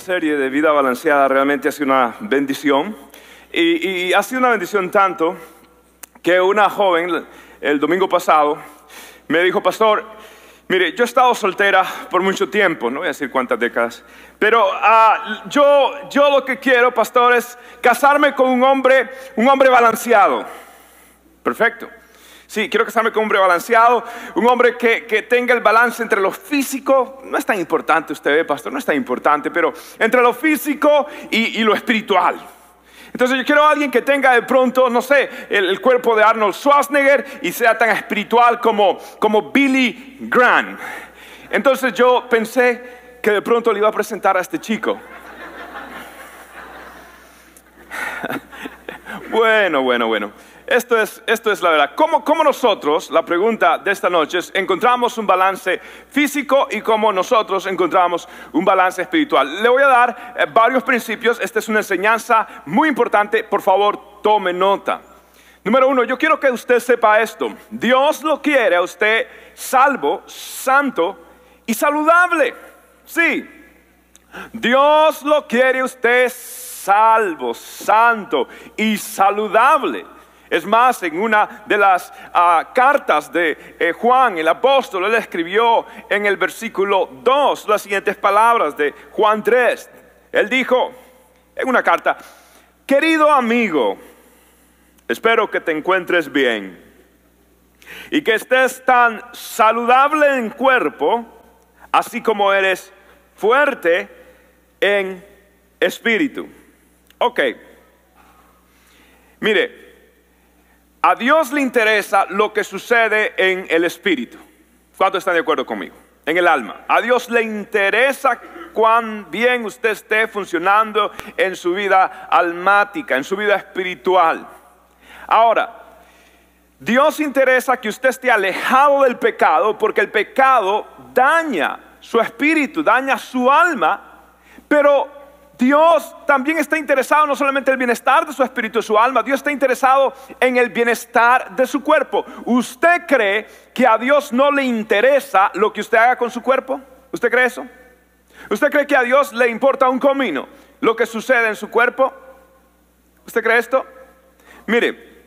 Serie de vida balanceada realmente ha sido una bendición y, ha sido una bendición tanto que una joven el domingo pasado me dijo, pastor, mire, yo he estado soltera por mucho tiempo, no voy a decir cuántas décadas, pero ah, yo, yo lo que quiero, pastor, es casarme con un hombre, un hombre balanceado. Perfecto. Sí, quiero casarme con un hombre balanceado, un hombre que, tenga el balance entre lo físico, no es tan importante, usted ve, pastor, no es tan importante, pero entre lo físico y, lo espiritual. Entonces yo quiero a alguien que tenga de pronto, no sé, el, cuerpo de Arnold Schwarzenegger y sea tan espiritual como, como Billy Graham. Entonces yo pensé que de pronto le iba a presentar a este chico. bueno, bueno, bueno. Esto es, esto es la verdad. ¿Cómo, ¿Cómo, nosotros, la pregunta de esta noche es, encontramos un balance físico y cómo nosotros encontramos un balance espiritual? Le voy a dar eh, varios principios. Esta es una enseñanza muy importante. Por favor, tome nota. Número uno, yo quiero que usted sepa esto. Dios lo quiere a usted salvo, santo y saludable. Sí. Dios lo quiere a usted salvo, santo y saludable. Es más, en una de las ah, cartas de eh, Juan, el apóstol, él escribió en el versículo 2 las siguientes palabras de Juan 3. Él dijo en una carta, querido amigo, espero que te encuentres bien y que estés tan saludable en cuerpo, así como eres fuerte en espíritu. Ok. Mire, a Dios le interesa lo que sucede en el espíritu. ¿Cuántos están de acuerdo conmigo? En el alma. A Dios le interesa cuán bien usted esté funcionando en su vida almática, en su vida espiritual. Ahora, Dios interesa que usted esté alejado del pecado porque el pecado daña su espíritu, daña su alma, pero Dios también está interesado no solamente en el bienestar de su espíritu y su alma, Dios está interesado en el bienestar de su cuerpo. ¿Usted cree que a Dios no le interesa lo que usted haga con su cuerpo? ¿Usted cree eso? ¿Usted cree que a Dios le importa un comino lo que sucede en su cuerpo? ¿Usted cree esto? Mire,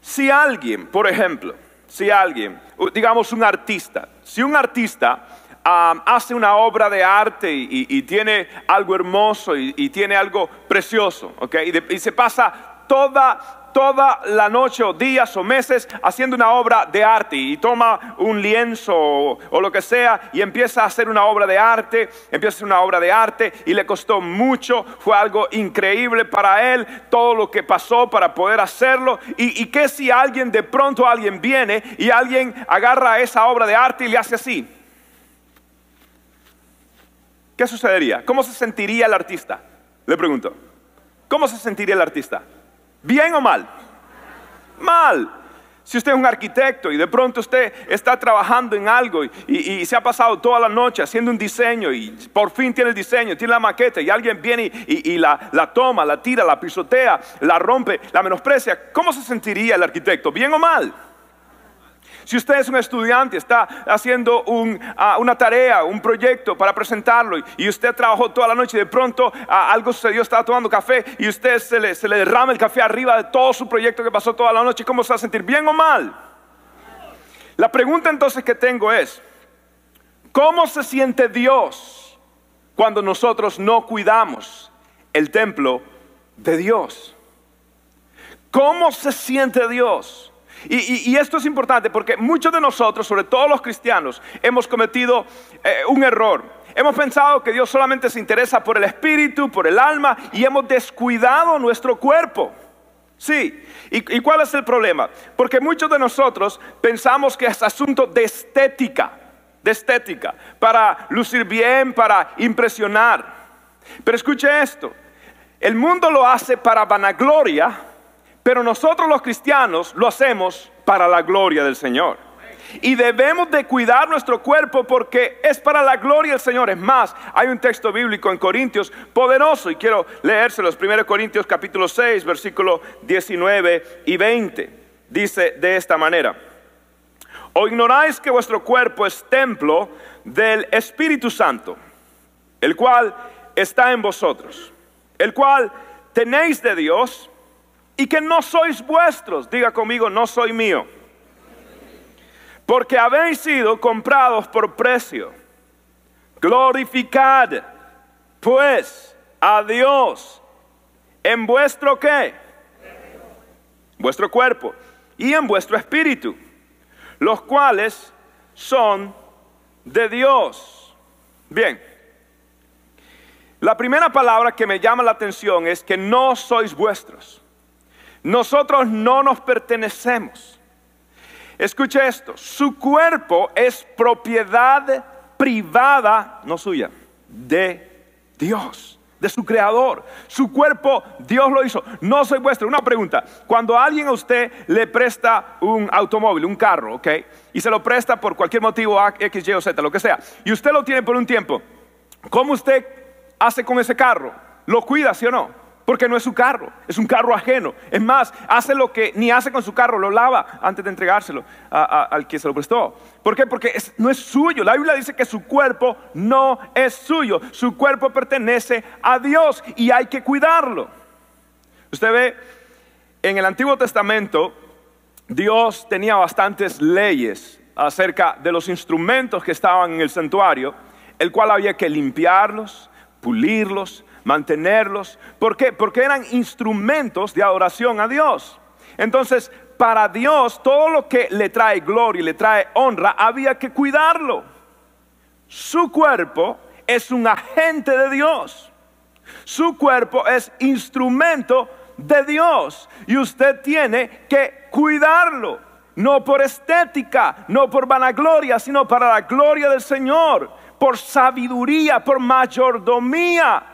si alguien, por ejemplo, si alguien, digamos un artista, si un artista hace una obra de arte y, tiene algo hermoso y, tiene algo precioso, ¿ok? Y, se pasa toda, toda la noche o días o meses haciendo una obra de arte y toma un lienzo o, o, lo que sea y empieza a hacer una obra de arte, empieza a hacer una obra de arte y le costó mucho, fue algo increíble para él, todo lo que pasó para poder hacerlo y, y que si alguien de pronto alguien viene y alguien agarra esa obra de arte y le hace así. ¿Qué sucedería? ¿Cómo se sentiría el artista? Le pregunto. ¿Cómo se sentiría el artista? ¿Bien o mal? Mal. Si usted es un arquitecto y de pronto usted está trabajando en algo y, se ha pasado toda la noche haciendo un diseño y por fin tiene el diseño, tiene la maqueta y alguien viene y, la, la, toma, la tira, la pisotea, la rompe, la menosprecia, ¿cómo se sentiría el arquitecto? ¿Bien o mal? Si usted es un estudiante, está haciendo ah, una tarea, un proyecto para presentarlo y, usted trabajó toda la noche y de pronto ah, algo sucedió, estaba tomando café y usted se se le derrama el café arriba de todo su proyecto que pasó toda la noche, ¿cómo se va a sentir? ¿Bien o mal? La pregunta entonces que tengo es, ¿cómo se siente Dios cuando nosotros no cuidamos el templo de Dios? ¿Cómo se siente Dios? Y, esto es importante porque muchos de nosotros, sobre todo los cristianos, hemos cometido eh, un error. Hemos pensado que Dios solamente se interesa por el espíritu, por el alma, y hemos descuidado nuestro cuerpo. Sí, ¿Y, ¿y cuál es el problema? Porque muchos de nosotros pensamos que es asunto de estética, de estética, para lucir bien, para impresionar. Pero escuche esto, El mundo lo hace para vanagloria, pero nosotros los cristianos lo hacemos para la gloria del Señor. Y debemos de cuidar nuestro cuerpo porque es para la gloria del Señor. Es más, hay un texto bíblico en Corintios poderoso y quiero leérselos. 1 Corintios capítulo 6, versículo 19 y 20. Dice de esta manera. ¿O ignoráis que vuestro cuerpo es templo del Espíritu Santo, el cual está en vosotros, el cual tenéis de Dios y que no sois vuestros? Diga conmigo, no soy mío porque habéis sido comprados por precio. Glorificad pues a Dios en vuestro qué? Vuestro cuerpo y en vuestro espíritu, los cuales son de Dios. Bien, la primera palabra que me llama la atención es que no sois vuestros. Nosotros no nos pertenecemos. Escuche esto, su cuerpo es propiedad privada, no suya, de Dios, de su creador. Su cuerpo Dios lo hizo, no soy vuestro. Una pregunta, cuando alguien a usted le presta un automóvil, un carro, ¿ok? Y se lo presta por cualquier motivo, X, Y o Z, lo que sea, y usted lo tiene por un tiempo, ¿cómo usted hace con ese carro? ¿Lo cuida, sí o no? Porque no es su carro, es un carro ajeno. Es más, hace lo que ni hace con su carro, lo lava antes de entregárselo al que se lo prestó. ¿Por qué? Porque no es suyo. La Biblia dice que su cuerpo no es suyo. Su cuerpo pertenece a Dios y hay que cuidarlo. Usted ve, en el Antiguo Testamento, Dios tenía bastantes leyes acerca de los instrumentos que estaban en el santuario, el cual había que limpiarlos, pulirlos, mantenerlos. ¿Por qué? Porque eran instrumentos de adoración a Dios. Entonces, para Dios, todo lo que le trae gloria y le trae honra, había que cuidarlo. Su cuerpo es un agente de Dios. Su cuerpo es instrumento de Dios. Y usted tiene que cuidarlo. No por estética, no por vanagloria, sino para la gloria del Señor. Por sabiduría, por mayordomía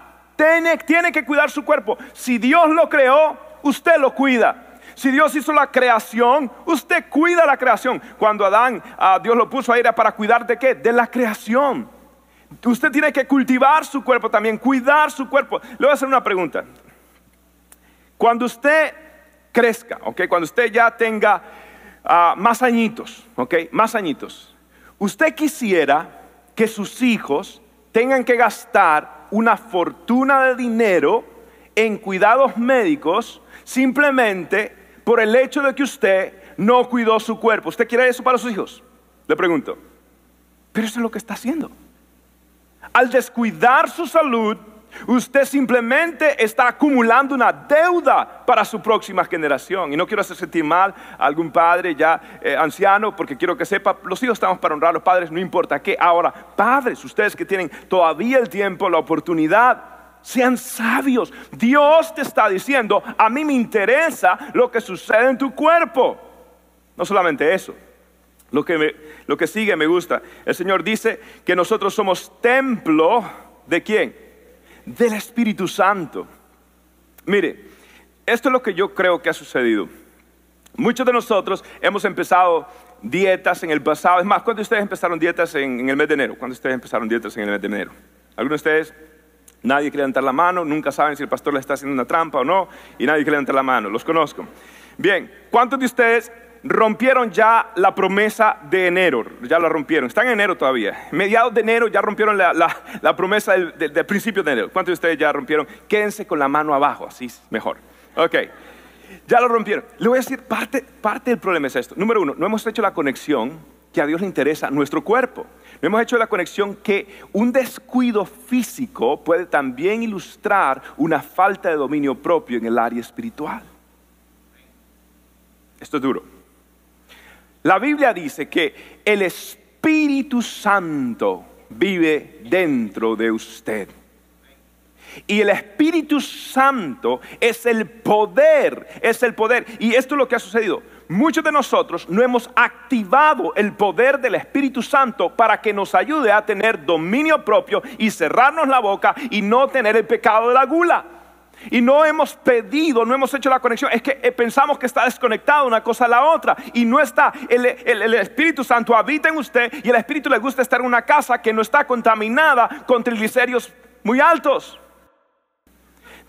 tiene, que cuidar su cuerpo. Si Dios lo creó, usted lo cuida. Si Dios hizo la creación, usted cuida la creación. Cuando Adán, a Dios lo puso ahí era para cuidar de qué? De la creación. Usted tiene que cultivar su cuerpo también, cuidar su cuerpo. Le voy a hacer una pregunta. Cuando usted crezca, ¿ok? Cuando usted ya tenga ah, más añitos, ¿ok? Más añitos. Usted quisiera que sus hijos tengan que gastar una fortuna de dinero en cuidados médicos simplemente por el hecho de que usted no cuidó su cuerpo. ¿Usted quiere eso para sus hijos? Le pregunto. Pero eso es lo que está haciendo. Al descuidar su salud, Usted simplemente está acumulando una deuda para su próxima generación. Y no quiero hacer sentir mal a algún padre ya eh, anciano, porque quiero que sepa, los hijos estamos para honrar a los padres, no importa qué. Ahora, padres, ustedes que tienen todavía el tiempo, la oportunidad, sean sabios. Dios te está diciendo, a mí me interesa lo que sucede en tu cuerpo. No solamente eso. Lo que, lo que sigue me gusta. El Señor dice que nosotros somos templo de quién? Del Espíritu Santo. Mire, esto es lo que yo creo que ha sucedido. Muchos de nosotros hemos empezado dietas en el pasado. Es más, ¿cuándo ustedes empezaron dietas en, el mes de enero? ¿Cuándo ustedes empezaron dietas en el mes de enero? ¿Algunos de ustedes? Nadie quiere levantar la mano, nunca saben si el pastor le está haciendo una trampa o no, y nadie quiere levantar la mano, los conozco. Bien, ¿cuántos de ustedes rompieron ya la promesa de enero, ya la rompieron, están en enero todavía. Mediados de enero ya rompieron la, promesa del, principio de enero. ¿Cuántos de ustedes ya rompieron? Quédense con la mano abajo, así es mejor. Ok, ya lo rompieron. Le voy a decir, parte, parte del problema es esto. Número uno, no hemos hecho la conexión que a Dios le interesa nuestro cuerpo. No hemos hecho la conexión que un descuido físico puede también ilustrar una falta de dominio propio en el área espiritual. Esto es duro. La Biblia dice que el Espíritu Santo vive dentro de usted. Y el Espíritu Santo es el poder, es el poder. Y esto es lo que ha sucedido. Muchos de nosotros no hemos activado el poder del Espíritu Santo para que nos ayude a tener dominio propio y cerrarnos la boca y no tener el pecado de la gula. Y no hemos pedido, no hemos hecho la conexión, es que eh, pensamos que está desconectado una cosa a la otra. Y no está, el, Espíritu Santo habita en usted y el Espíritu le gusta estar en una casa que no está contaminada con triglicéridos muy altos.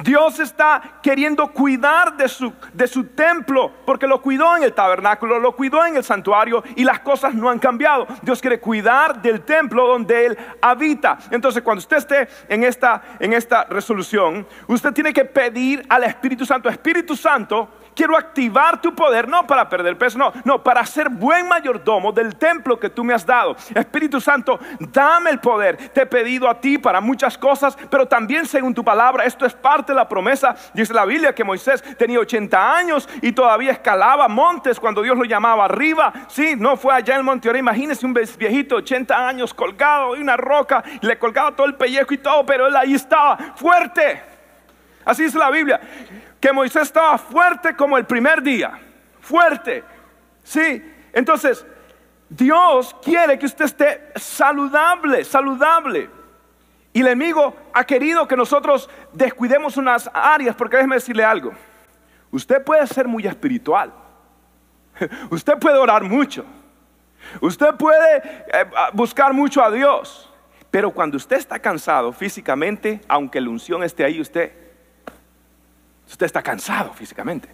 Dios está queriendo cuidar de su, de su templo, porque lo cuidó en el tabernáculo, lo cuidó en el santuario y las cosas no han cambiado. Dios quiere cuidar del templo donde Él habita. Entonces, cuando usted esté en esta, en esta resolución, usted tiene que pedir al Espíritu Santo, Espíritu Santo, quiero activar tu poder, no para perder peso, no, no, para ser buen mayordomo del templo que tú me has dado. Espíritu Santo, dame el poder. Te he pedido a ti para muchas cosas, pero también según tu palabra, esto es parte de la promesa. Dice la Biblia que Moisés tenía 80 años y todavía escalaba montes cuando Dios lo llamaba arriba. Sí, no fue allá en el monte. Ahora imagínese un viejito, 80 años, colgado en una roca, le colgaba todo el pellejo y todo, pero él ahí estaba fuerte. Así dice la Biblia que Moisés estaba fuerte como el primer día. Fuerte. Sí. Entonces, Dios quiere que usted esté saludable, saludable. Y el enemigo ha querido que nosotros descuidemos unas áreas, porque déjeme decirle algo. Usted puede ser muy espiritual. Usted puede orar mucho. Usted puede eh, buscar mucho a Dios. Pero cuando usted está cansado físicamente, aunque la unción esté ahí, usted Usted está cansado físicamente.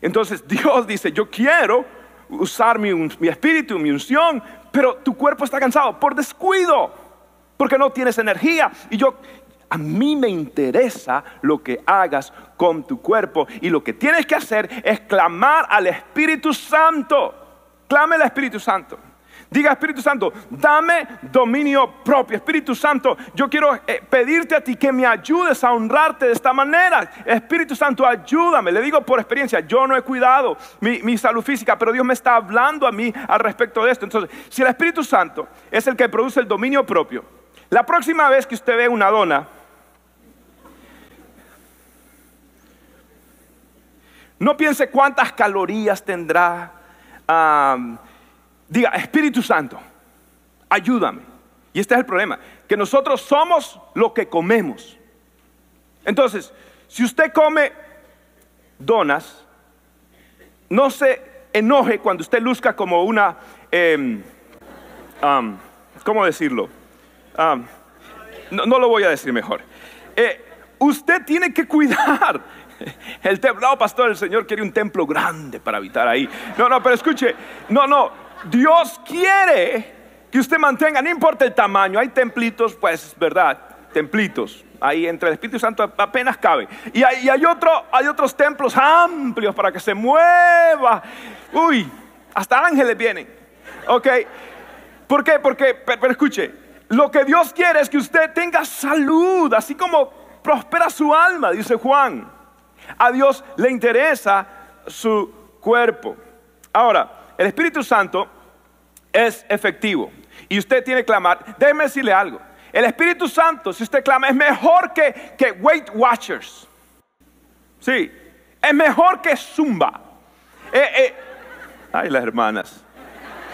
Entonces Dios dice, yo quiero usar mi, espíritu, mi unción, pero tu cuerpo está cansado por descuido, porque no tienes energía. Y yo, a mí me interesa lo que hagas con tu cuerpo. Y lo que tienes que hacer es clamar al Espíritu Santo. Clame al Espíritu Santo. Diga Espíritu Santo, dame dominio propio. Espíritu Santo, yo quiero eh, pedirte a ti que me ayudes a honrarte de esta manera. Espíritu Santo, ayúdame. Le digo por experiencia, yo no he cuidado mi, mi salud física, pero Dios me está hablando a mí al respecto de esto. Entonces, si el Espíritu Santo es el que produce el dominio propio, la próxima vez que usted ve una dona, no piense cuántas calorías tendrá. Diga, Espíritu Santo, ayúdame. Y este es el problema, que nosotros somos lo que comemos. Entonces, si usted come donas, no se enoje cuando usted luzca como una, em, ¿cómo decirlo? no, lo voy a decir mejor. Eh, usted tiene que cuidar el templo. No, pastor, el Señor quiere un templo grande para habitar ahí. No, no, pero escuche, no, no, Dios quiere que usted mantenga, no importa el tamaño, hay templitos, pues, ¿verdad? Templitos. Ahí entre el Espíritu Santo apenas cabe. Y hay, hay, otro, hay otros templos amplios para que se mueva. Uy, hasta ángeles vienen. ¿Ok? ¿Por qué? Porque, pero escuche, lo que Dios quiere es que usted tenga salud, así como prospera su alma, dice Juan. A Dios le interesa su cuerpo. Ahora, el Espíritu Santo es efectivo. Y usted tiene que clamar. Déjeme decirle algo. El Espíritu Santo, si usted clama, es mejor que, que Weight Watchers. Sí, es mejor que Zumba. Eh, eh. Ay, las hermanas.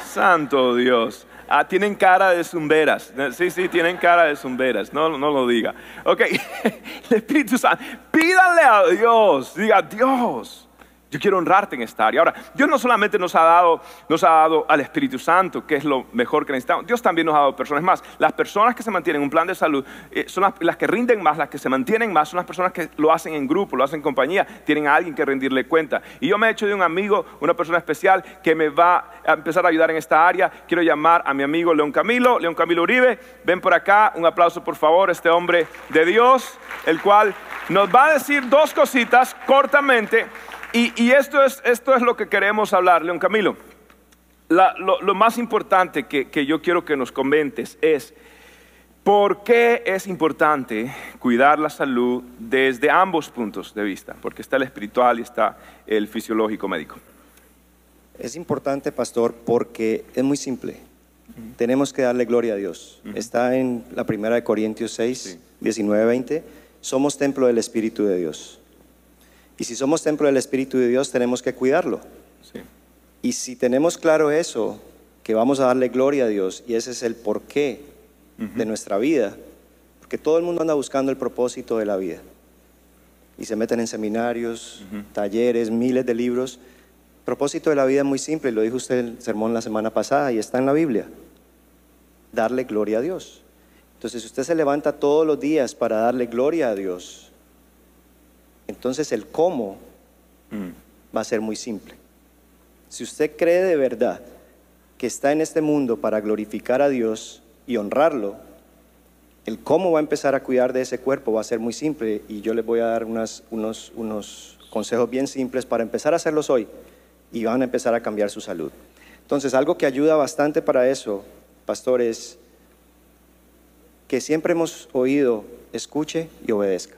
Santo Dios. Ah, tienen cara de zumberas. Sí, sí, tienen cara de zumberas. No, no lo diga. Ok, el Espíritu Santo. Pídale a Dios. Diga, Dios. Yo quiero honrarte en esta área. Ahora, Dios no solamente nos ha dado, nos ha dado al Espíritu Santo, que es lo mejor que necesitamos. Dios también nos ha dado personas más. Las personas que se mantienen en un plan de salud eh, son las, que rinden más, las que se mantienen más, son las personas que lo hacen en grupo, lo hacen en compañía, tienen a alguien que rendirle cuenta. Y yo me he hecho de un amigo, una persona especial que me va a empezar a ayudar en esta área. Quiero llamar a mi amigo León Camilo, León Camilo Uribe. Ven por acá, un aplauso por favor, este hombre de Dios, el cual nos va a decir dos cositas cortamente y, esto, es, esto es lo que queremos hablar, León Camilo. lo, más importante que, yo quiero que nos comentes es por qué es importante cuidar la salud desde ambos puntos de vista, porque está el espiritual y está el fisiológico médico. Es importante, pastor, porque es muy simple. Tenemos que darle gloria a Dios. Está en la primera de Corintios 6, 19, 20. Somos templo del Espíritu de Dios. Y si somos templo del Espíritu de Dios, tenemos que cuidarlo. Y si tenemos claro eso, que vamos a darle gloria a Dios, y ese es el porqué de nuestra vida, porque todo el mundo anda buscando el propósito de la vida. y se meten en seminarios, talleres, miles de libros. El propósito de la vida es muy simple, lo dijo usted en el sermón la semana pasada y está en la Biblia. Darle gloria a Dios. Entonces, si usted se levanta todos los días para darle gloria a Dios, entonces el cómo Mm. va a ser muy simple. Si usted cree de verdad que está en este mundo para glorificar a Dios y honrarlo, el cómo va a empezar a cuidar de ese cuerpo va a ser muy simple y yo les voy a dar unas- unos, unos consejos bien simples para empezar a hacerlos hoy y van a empezar a cambiar su salud. Entonces, algo que ayuda bastante para eso, pastor, es que siempre hemos oído, escuche y obedezca.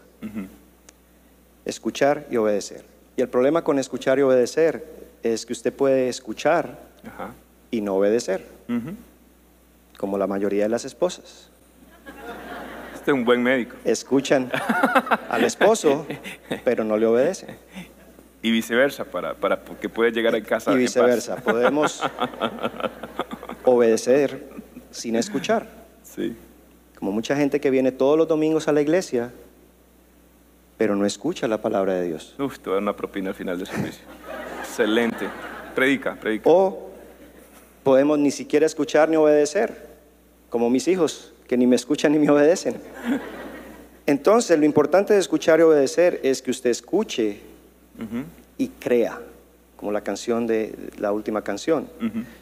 Escuchar y obedecer. Y el problema con escuchar y obedecer es que usted puede escuchar Ajá. y no obedecer, como la mayoría de las esposas. Este es un buen médico. Escuchan al esposo, pero no le obedecen. Y viceversa, para, para que pueda llegar a casa. Y en viceversa, paz. podemos obedecer sin escuchar. Sí. Como mucha gente que viene todos los domingos a la iglesia, pero no escucha la palabra de Dios. Uf, te voy a dar una propina al final del servicio. Excelente. Predica, predica. O podemos ni siquiera escuchar ni obedecer, como mis hijos, que ni me escuchan ni me obedecen. Entonces, lo importante de escuchar y obedecer es que usted escuche y crea, como la canción de la última canción.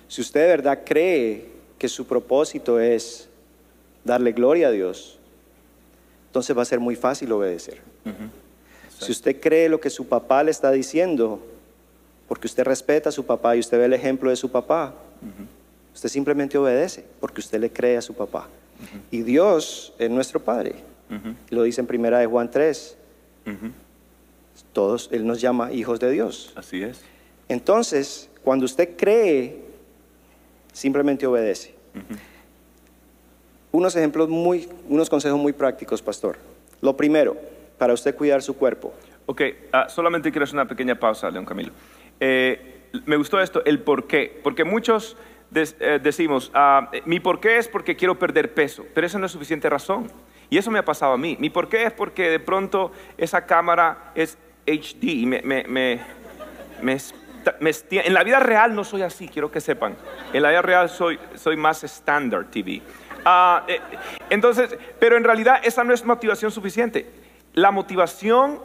Si usted de verdad cree que su propósito es darle gloria a Dios, entonces va a ser muy fácil obedecer. Si usted cree lo que su papá le está diciendo, porque usted respeta a su papá y usted ve el ejemplo de su papá, usted simplemente obedece porque usted le cree a su papá. Y Dios es nuestro Padre. Lo dice en primera de Juan 3. Todos, Él nos llama hijos de Dios. Así es. Entonces, cuando usted cree, simplemente obedece. Unos ejemplos muy, unos consejos muy prácticos, pastor. Lo primero, para usted cuidar su cuerpo. Ok, ah, solamente quiero hacer una pequeña pausa, León Camilo. Eh, me gustó esto, el por qué. Porque muchos des- eh, decimos, ah, mi por qué es porque quiero perder peso, pero eso no es suficiente razón. Y eso me ha pasado a mí. Mi por qué es porque de pronto esa cámara es HD y me, me- me- me en la vida real no soy así, quiero que sepan. En la vida real soy, soy más standard TV. Ah, eh, entonces, pero en realidad esa no es motivación suficiente. La motivación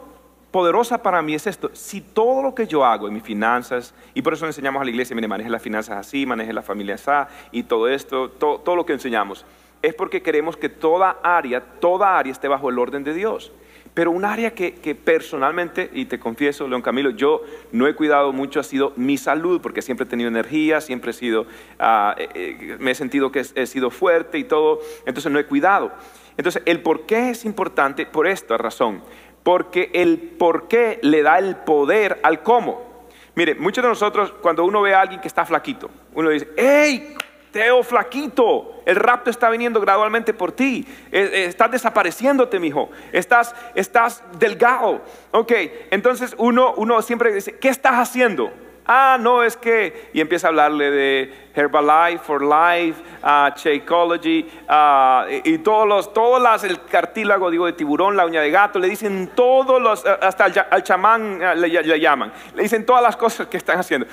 poderosa para mí es esto. Si todo lo que yo hago en mis finanzas, y por eso enseñamos a la iglesia, mire, maneje las finanzas así, maneje la familia así, y todo esto, to- todo lo que enseñamos, es porque queremos que toda área, toda área esté bajo el orden de Dios. Pero un área que, personalmente, y te confieso, León Camilo, yo no he cuidado mucho ha sido mi salud, porque siempre he tenido energía, siempre he sido, ah, eh, eh, me he sentido que he sido fuerte y todo, entonces no he cuidado. Entonces, el por qué es importante por esta razón, porque el por qué le da el poder al cómo. Mire, muchos de nosotros, cuando uno ve a alguien que está flaquito, uno dice, ¡Hey! Teo flaquito, el rapto está viniendo gradualmente por ti. Eh, eh, estás desapareciéndote, mijo. Estás, estás delgado. Ok, entonces uno, uno siempre dice, ¿qué estás haciendo? Ah, no, es que, y empieza a hablarle de Herbalife for Life, ah, Shakeology, ah, y, todos los, todas las, el cartílago, digo, de tiburón, la uña de gato, le dicen todos los, hasta al, al chamán le, llaman, le dicen todas las cosas que están haciendo.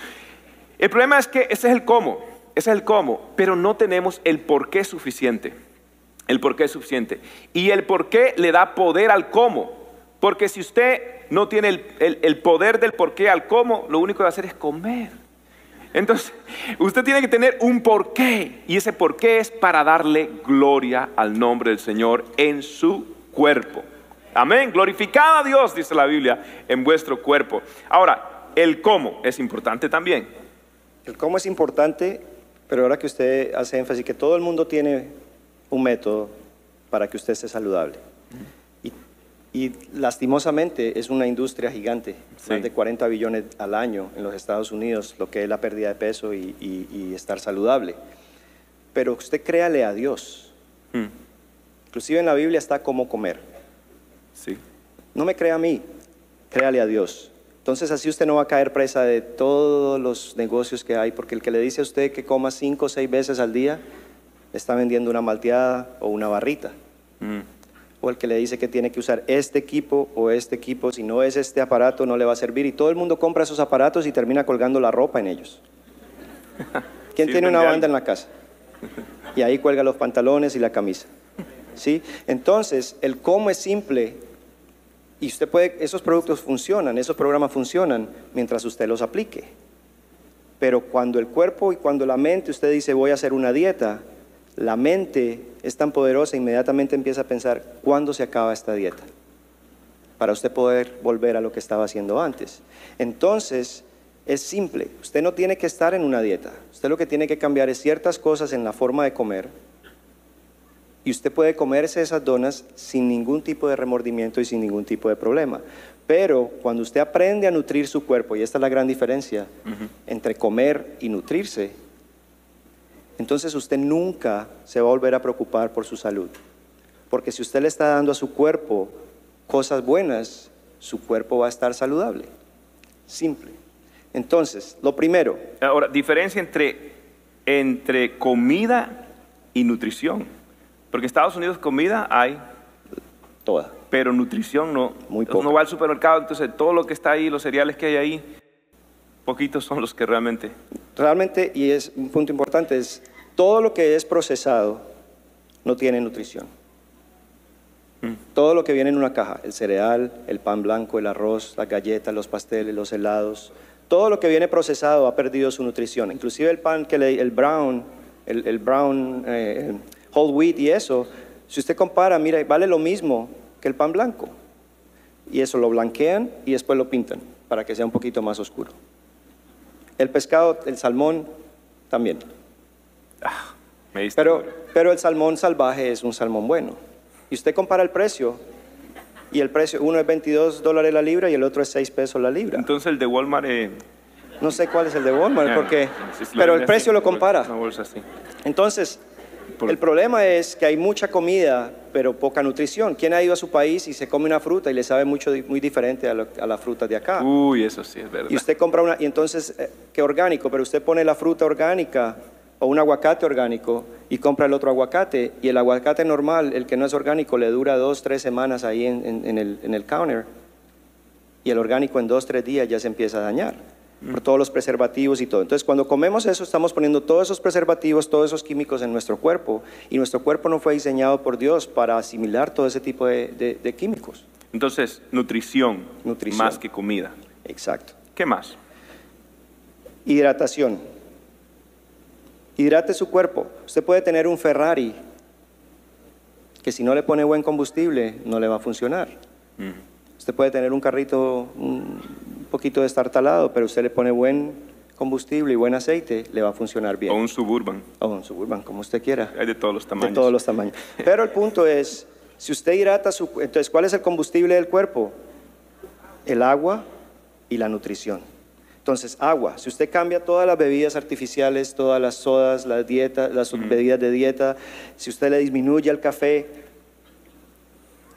El problema es que ese es el cómo, es el cómo, pero no tenemos el por qué suficiente. El por qué es suficiente. Y el por qué le da poder al cómo. Porque si usted no tiene el, el- el poder del por qué al cómo, lo único que va a hacer es comer. Entonces, usted tiene que tener un porqué. Y ese porqué es para darle gloria al nombre del Señor en su cuerpo. Amén. Glorificad a Dios, dice la Biblia, en vuestro cuerpo. Ahora, el cómo es importante también. El cómo es importante, pero ahora que usted hace énfasis que todo el mundo tiene un método para que usted esté saludable. Y, y lastimosamente es una industria gigante, Sí. más de 40 billones al año en los Estados Unidos, lo que es la pérdida de peso y, y- y estar saludable. Pero usted créale a Dios. Hmm, Inclusive en la Biblia está cómo comer. Sí. No me crea a mí, créale a Dios. Entonces así usted no va a caer presa de todos los negocios que hay, porque el que le dice a usted que coma cinco o seis veces al día, está vendiendo una malteada o una barrita. Mm, o el que le dice que tiene que usar este equipo o este equipo, si no es este aparato no le va a servir y todo el mundo compra esos aparatos y termina colgando la ropa en ellos. ¿Quién tiene una banda en la casa? Y ahí cuelga los pantalones y la camisa. ¿Sí? Entonces, el cómo es simple y usted puede, esos productos funcionan, esos programas funcionan mientras usted los aplique. Pero cuando el cuerpo y cuando la mente usted dice voy a hacer una dieta, la mente es tan poderosa, inmediatamente empieza a pensar, ¿cuándo se acaba esta dieta? Para usted poder volver a lo que estaba haciendo antes. Entonces, es simple, usted no tiene que estar en una dieta, usted lo que tiene que cambiar es ciertas cosas en la forma de comer, y usted puede comerse esas donas sin ningún tipo de remordimiento y sin ningún tipo de problema. Pero cuando usted aprende a nutrir su cuerpo, y esta es la gran diferencia entre comer y nutrirse, entonces usted nunca se va a volver a preocupar por su salud. Porque si usted le está dando a su cuerpo cosas buenas, su cuerpo va a estar saludable. Simple. Entonces, lo primero. Ahora, diferencia entre, entre comida y nutrición. Porque en Estados Unidos comida hay toda. Pero nutrición no. Muy Uno va al supermercado, entonces todo lo que está ahí, los cereales que hay ahí, poquitos son los que realmente... Realmente, y es un punto importante, es todo lo que es procesado no tiene nutrición. Mm. Todo lo que viene en una caja, el cereal, el pan blanco, el arroz, las galletas, los pasteles, los helados, todo lo que viene procesado ha perdido su nutrición. Inclusive el pan que le, el brown, el, brown eh, whole wheat y eso, si usted compara, mira, vale lo mismo que el pan blanco. Y eso lo blanquean y después lo pintan para que sea un poquito más oscuro. El pescado, el salmón, también. Ah, pero, pero el salmón salvaje es un salmón bueno. Y usted compara el precio, y el precio, uno es 22 dólares la libra y el otro es 6 pesos la libra. Entonces el de Walmart... Eh, no sé cuál es el de Walmart, ah, porque, pero el precio lo compara. Entonces, el problema es que hay mucha comida, pero poca nutrición. ¿Quién ha ido a su país y se come una fruta y le sabe mucho, muy diferente a, la fruta de acá? Uy, eso sí es verdad. Y usted compra una, y entonces, eh, ¿qué orgánico? Pero usted pone la fruta orgánica o un aguacate orgánico y compra el otro aguacate. Y el aguacate normal, el que no es orgánico, le dura dos, tres semanas ahí en, el, en el counter. Y el orgánico en dos, tres días ya se empieza a dañar por todos los preservativos y todo. Entonces, cuando comemos eso, estamos poniendo todos esos preservativos, todos esos químicos en nuestro cuerpo, y nuestro cuerpo no fue diseñado por Dios para asimilar todo ese tipo de, químicos. Entonces, nutrición, nutrición, más que comida. Exacto. ¿Qué más? Hidratación. Hidrate su cuerpo. Usted puede tener un Ferrari que si no le pone buen combustible no le va a funcionar. Usted puede tener un carrito, poquito destartalado, pero usted le pone buen combustible y buen aceite, le va a funcionar bien. O un suburban. O un suburban, como usted quiera. Hay de todos los tamaños. De todos los tamaños. Pero el punto es, si usted hidrata su... Entonces, ¿cuál es el combustible del cuerpo? El agua y la nutrición. Entonces, agua. Si usted cambia todas las bebidas artificiales, todas las sodas, las dietas, las bebidas de dieta, si usted le disminuye el café,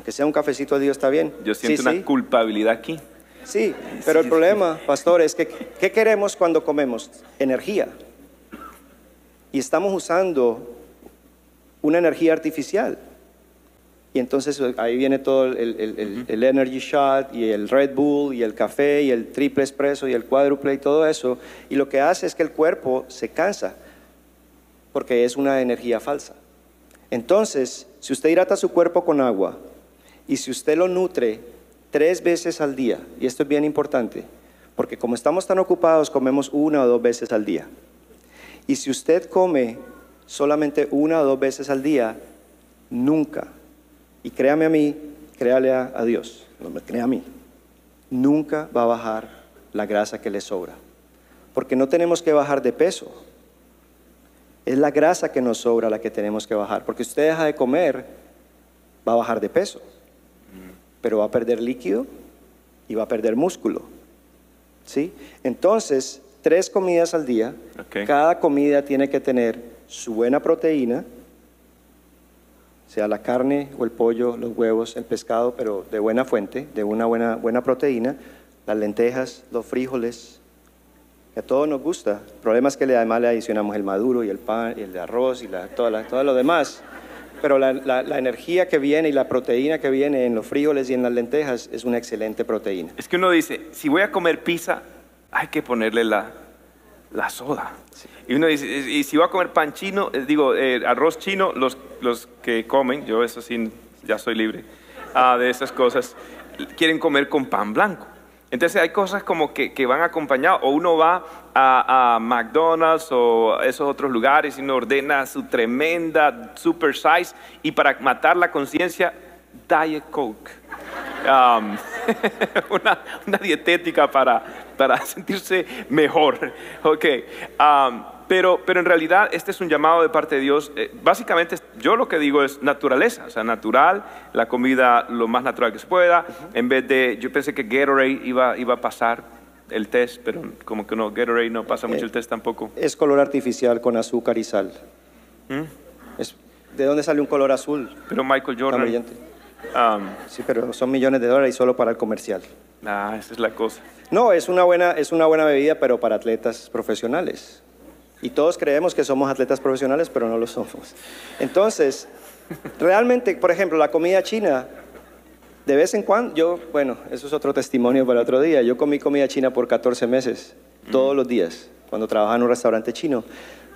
que sea un cafecito a Dios está bien. Yo siento una culpabilidad aquí. Sí, pero el problema, pastor, es que ¿qué queremos cuando comemos? Energía. Y estamos usando una energía artificial. Y entonces ahí viene todo el, el, Energy Shot y el Red Bull y el café y el triple espresso y el cuádruple y todo eso. Y lo que hace es que el cuerpo se cansa porque es una energía falsa. Entonces, si usted hidrata su cuerpo con agua y si usted lo nutre tres veces al día, y esto es bien importante, porque como estamos tan ocupados, comemos una o dos veces al día. Y si usted come solamente una o dos veces al día, nunca, y créame a mí, créale a, Dios, no me crea a mí, nunca va a bajar la grasa que le sobra. Porque no tenemos que bajar de peso. Es la grasa que nos sobra la que tenemos que bajar. Porque si usted deja de comer, va a bajar de peso pero va a perder líquido y va a perder músculo. ¿Sí? Entonces, tres comidas al día, cada comida tiene que tener su buena proteína, sea la carne o el pollo, los huevos, el pescado, pero de buena fuente, de una buena, buena proteína, las lentejas, los frijoles, que a todos nos gusta. El problema es que además le adicionamos el maduro y el pan y el arroz y la, todo lo demás. Pero la, la- la energía que viene y la proteína que viene en los frijoles y en las lentejas es una excelente proteína. Es que uno dice, si voy a comer pizza, hay que ponerle la, la soda. Y uno dice, y si voy a comer pan chino, eh, digo, eh, arroz chino, los, los que comen, yo eso sí, ya soy libre ah, de esas cosas, quieren comer con pan blanco. Entonces hay cosas como que, que van acompañados, o uno va a, a McDonald's o esos otros lugares y uno ordena su tremenda super size y para matar la conciencia, Diet Coke. Um, una, una dietética para, para sentirse mejor. Ok. Um, pero, pero en realidad este es un llamado de parte de Dios. Eh, básicamente yo lo que digo es naturaleza, o sea, natural, la comida lo más natural que se pueda. En vez de, yo pensé que Gatorade iba, iba a pasar el test, pero como que no, Gatorade no pasa mucho el test tampoco. Es color artificial con azúcar y sal. ¿Mm? Es- ¿De dónde sale un color azul Pero Michael Jordan, brillante? um, Sí, pero son millones de dólares y solo para el comercial. ah, esa es la cosa. No, es una buena, es una buena bebida, pero para atletas profesionales. Y todos creemos que somos atletas profesionales, pero no lo somos. Entonces, realmente, por ejemplo, la comida china, de vez en cuando, yo, bueno, eso es otro testimonio para otro día. Yo comí comida china por 14 meses, todos los días, cuando trabajaba en un restaurante chino.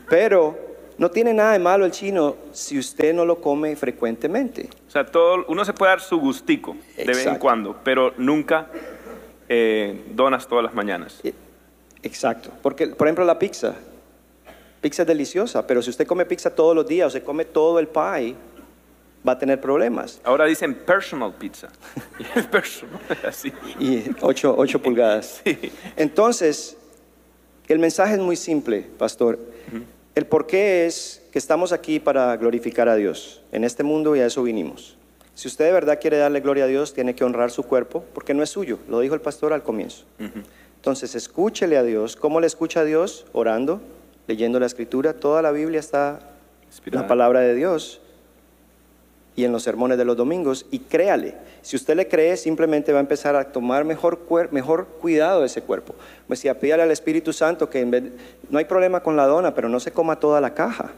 Pero no tiene nada de malo el chino si usted no lo come frecuentemente. O sea, todo, uno se puede dar su gustico de vez en cuando, pero nunca eh, donas todas las mañanas. Eh, Exacto. Porque, por ejemplo, la pizza. Pizza es deliciosa, pero si usted come pizza todos los días o se come todo el pie, va a tener problemas. Ahora dicen personal pizza. personal, así. Y 8, pulgadas. Sí. Entonces, el mensaje es muy simple, pastor. El por qué es que estamos aquí para glorificar a Dios en este mundo y a eso vinimos. Si usted de verdad quiere darle gloria a Dios, tiene que honrar su cuerpo porque no es suyo, lo dijo el pastor al comienzo. Entonces, escúchele a Dios. ¿Cómo le escucha a Dios? Orando, leyendo la escritura. Toda la Biblia está Inspirada. la palabra de Dios y en los sermones de los domingos y créale. Si usted le cree, simplemente va a empezar a tomar mejor, mejor cuidado de ese cuerpo. Me decía, pídale al Espíritu Santo que en vez, no hay problema con la dona, pero no se coma toda la caja.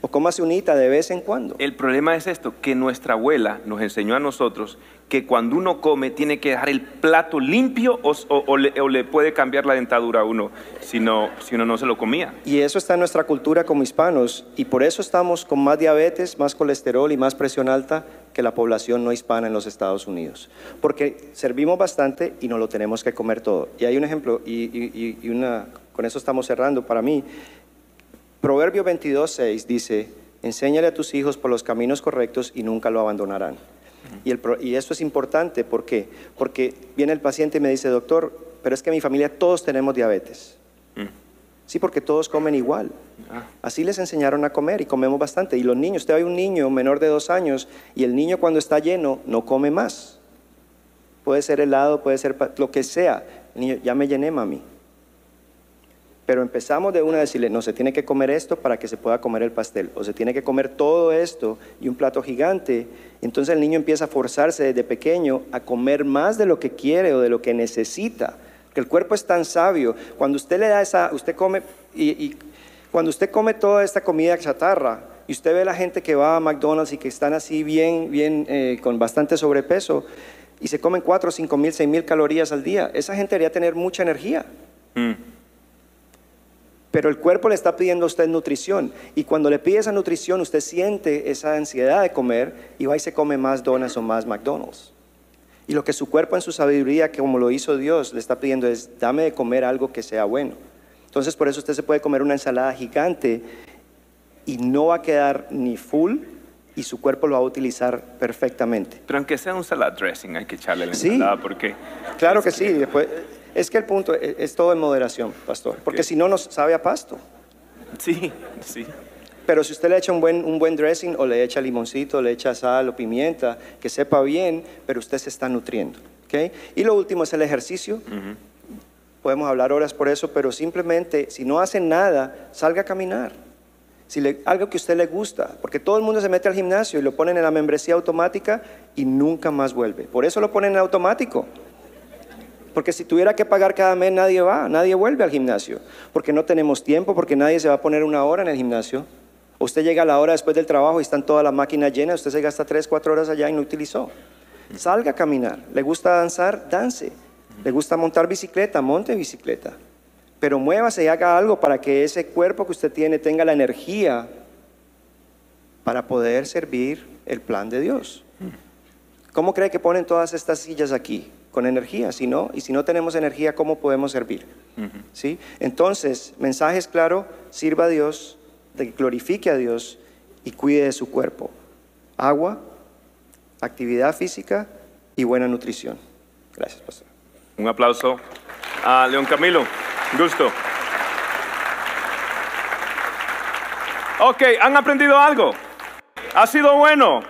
O cómase unita de vez en cuando. El problema es esto, que nuestra abuela nos enseñó a nosotros que cuando uno come tiene que dejar el plato limpio o, le, puede cambiar la dentadura a uno si, no, si uno no se lo comía. Y eso está en nuestra cultura como hispanos y por eso estamos con más diabetes, más colesterol y más presión alta que la población no hispana en los Estados Unidos. Porque servimos bastante y no lo tenemos que comer todo. Y hay un ejemplo, y una, con eso estamos cerrando para mí. Proverbio 22.6 dice, enséñale a tus hijos por los caminos correctos y nunca lo abandonarán. Y, el y eso es importante, ¿por qué? Porque viene el paciente y me dice, doctor, pero es que en mi familia todos tenemos diabetes. Mm. Sí, porque todos comen igual. Ah. Así les enseñaron a comer y comemos bastante. Y los niños, usted ve un niño menor de dos años y el niño cuando está lleno no come más. Puede ser helado, puede ser lo que sea. El niño, ya me llené, mami. Pero empezamos de una a decirle, no, se tiene que comer esto para que se pueda comer el pastel. O se tiene que comer todo esto y un plato gigante. Entonces el niño empieza a forzarse desde pequeño a comer más de lo que quiere o de lo que necesita. Que el cuerpo es tan sabio. Cuando usted le da esa, usted come, y, cuando usted come toda esta comida chatarra, y usted ve la gente que va a McDonald's y que están así bien, bien, eh, con bastante sobrepeso, y se comen 4, 5 mil, 6 mil calorías al día, esa gente debería tener mucha energía. Mm. Pero el cuerpo le está pidiendo a usted nutrición. Y cuando le pide esa nutrición, usted siente esa ansiedad de comer y va y se come más donas o más McDonald's. Y lo que su cuerpo en su sabiduría, que como lo hizo Dios, le está pidiendo es, dame de comer algo que sea bueno. Entonces por eso usted se puede comer una ensalada gigante y no va a quedar ni full y su cuerpo lo va a utilizar perfectamente. Pero aunque sea un salad dressing, hay que echarle la Sí. ensalada porque... Claro que sí. después- es que el punto es, es todo en moderación, pastor. Porque si no nos sabe a pasto. Sí, sí. Pero si usted le echa un buen, un buen dressing o le echa limoncito, le echa sal o pimienta, que sepa bien, pero usted se está nutriendo. ¿ok? Y lo último es el ejercicio. Podemos hablar horas por eso, pero simplemente si no hace nada, salga a caminar. Si le, algo que a usted le gusta, porque todo el mundo se mete al gimnasio y lo ponen en la membresía automática y nunca más vuelve. Por eso lo ponen en automático. Porque si tuviera que pagar cada mes, nadie va, nadie vuelve al gimnasio. Porque no tenemos tiempo, porque nadie se va a poner una hora en el gimnasio. Usted llega a la hora después del trabajo y están todas las máquinas llenas, usted se gasta 3, 4 horas allá y no utilizó. Salga a caminar. ¿Le gusta danzar? Dance. ¿Le gusta montar bicicleta? Monte bicicleta. Pero muévase y haga algo para que ese cuerpo que usted tiene tenga la energía para poder servir el plan de Dios. ¿Cómo cree que ponen todas estas sillas aquí? Con energía, si no, y si no tenemos energía, ¿cómo podemos servir? ¿Sí? Entonces, mensaje es claro, sirva a Dios, glorifique a Dios y cuide de su cuerpo. Agua, actividad física y buena nutrición. Gracias, pastor. Un aplauso a León Camilo. Gusto. Ok, ¿han aprendido algo? ¿Ha sido bueno?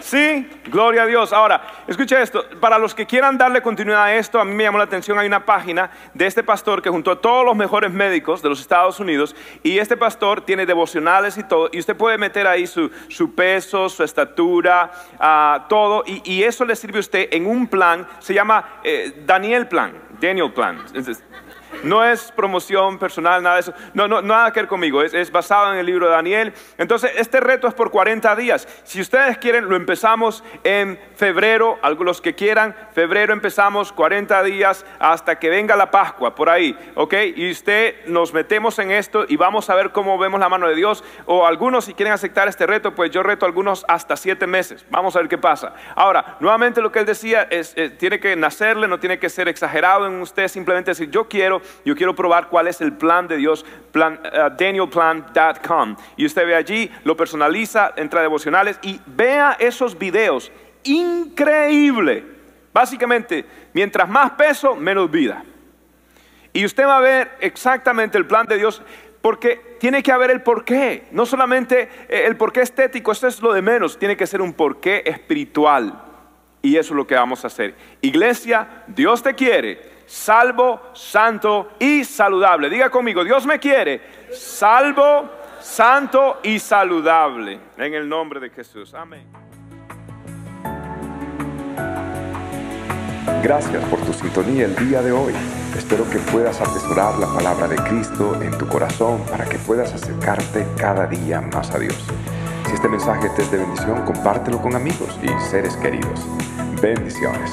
Sí, gloria a Dios. Ahora, escuche esto, para los que quieran darle continuidad a esto, a mí me llamó la atención, hay una página de este pastor que juntó a todos los mejores médicos de los Estados Unidos y este pastor tiene devocionales y todo, y usted puede meter ahí su, peso, su estatura, ah, todo, y, eso le sirve a usted en un plan, se llama eh, Daniel Plan, Daniel Plan. No es promoción personal, nada de eso. No, no, nada que ver conmigo. Es, basado en el libro de Daniel. Entonces, este reto es por 40 días. Si ustedes quieren, lo empezamos en febrero. Algunos que quieran, febrero empezamos 40 días hasta que venga la Pascua, por ahí. ¿Ok? Y usted nos metemos en esto y vamos a ver cómo vemos la mano de Dios. O algunos, si quieren aceptar este reto, pues yo reto a algunos hasta 7 meses. Vamos a ver qué pasa. Ahora, nuevamente lo que él decía es, eh, tiene que nacerle, no tiene que ser exagerado en usted. Simplemente decir, yo quiero yo quiero probar cuál es el plan de Dios, uh, danielplan.com. Y usted ve allí, lo personaliza, entra a devocionales y vea esos videos. Increíble. Básicamente, mientras más peso, menos vida. Y usted va a ver exactamente el plan de Dios porque tiene que haber el porqué, no solamente eh, el porqué estético, eso es lo de menos, tiene que ser un porqué espiritual. Y eso es lo que vamos a hacer. Iglesia, Dios te quiere salvo, santo y saludable. Diga conmigo, Dios me quiere salvo, santo y saludable. En el nombre de Jesús. Amén. Gracias por tu sintonía el día de hoy. Espero que puedas atesorar la palabra de Cristo en tu corazón para que puedas acercarte cada día más a Dios. Si este mensaje te es de bendición, compártelo con amigos y seres queridos. Bendiciones.